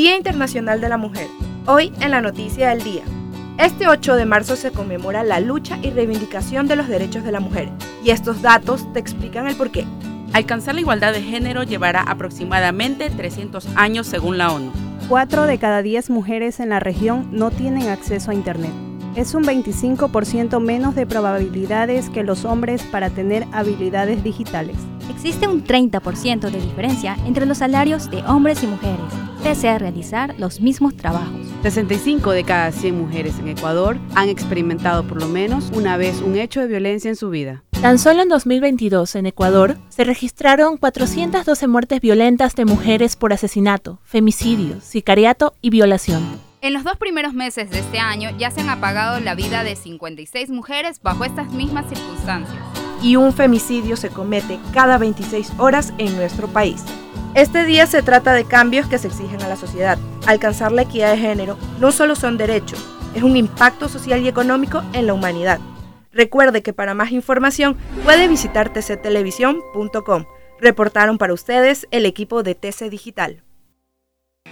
Día Internacional de la Mujer. Hoy en la noticia del día. Este 8 de marzo se conmemora la lucha y reivindicación de los derechos de la mujer. Y estos datos te explican el porqué. Alcanzar la igualdad de género llevará aproximadamente 300 años según la ONU. Cuatro de cada 10 mujeres en la región no tienen acceso a Internet. Es un 25% menos de probabilidades que los hombres para tener habilidades digitales. Existe un 30% de diferencia entre los salarios de hombres y mujeres, pese a realizar los mismos trabajos. 65 de cada 100 mujeres en Ecuador han experimentado por lo menos una vez un hecho de violencia en su vida. Tan solo en 2022 en Ecuador se registraron 412 muertes violentas de mujeres por asesinato, femicidio, sicariato y violación. En los dos primeros meses de este año ya se han apagado la vida de 56 mujeres bajo estas mismas circunstancias. Y un femicidio se comete cada 26 horas en nuestro país. Este día se trata de cambios que se exigen a la sociedad. Alcanzar la equidad de género no solo son derechos, es un impacto social y económico en la humanidad. Recuerde que para más información puede visitar tctelevisión.com. Reportaron para ustedes el equipo de TC Digital.